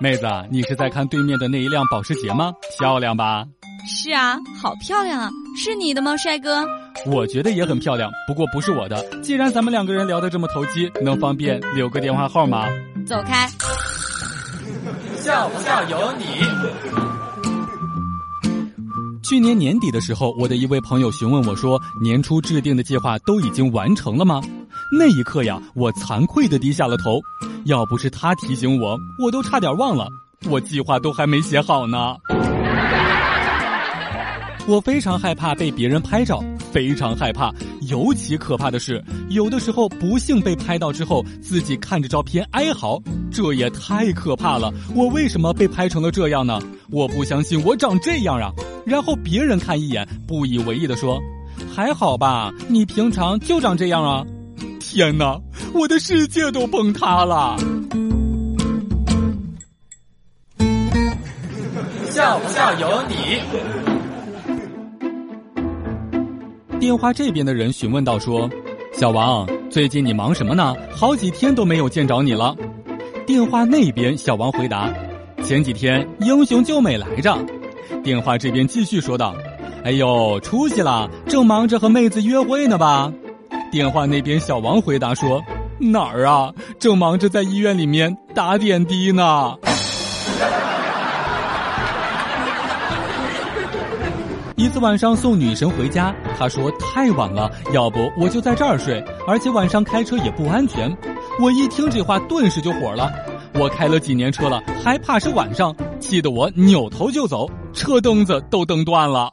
妹子，你是在看对面的那一辆保时捷吗？漂亮吧？是啊，好漂亮啊！是你的吗，帅哥？我觉得也很漂亮，不过不是我的。既然咱们两个人聊得这么投机，能方便留个电话号吗？走开！笑不笑由你。去年年底的时候，我的一位朋友询问我说：“年初制定的计划都已经完成了吗？”那一刻呀，我惭愧的低下了头。要不是他提醒我，我都差点忘了，我计划都还没写好呢。我非常害怕被别人拍照，非常害怕。尤其可怕的是，有的时候不幸被拍到之后，自己看着照片哀嚎，这也太可怕了。我为什么被拍成了这样呢？我不相信我长这样啊！然后别人看一眼，不以为意的说：“还好吧，你平常就长这样啊。”天哪，我的世界都崩塌了！笑不笑由你。电话这边的人询问道：“说，小王，最近你忙什么呢？好几天都没有见着你了。”电话那边小王回答：“前几天英雄救美来着。”电话这边继续说道：“哎呦，出息了，正忙着和妹子约会呢吧？”电话那边小王回答说：“哪儿啊，正忙着在医院里面打点滴呢。”一次晚上送女神回家，她说太晚了，要不我就在这儿睡，而且晚上开车也不安全。我一听这话，顿时就火了。我开了几年车了，还怕是晚上？气得我扭头就走，车蹬子都蹬断了。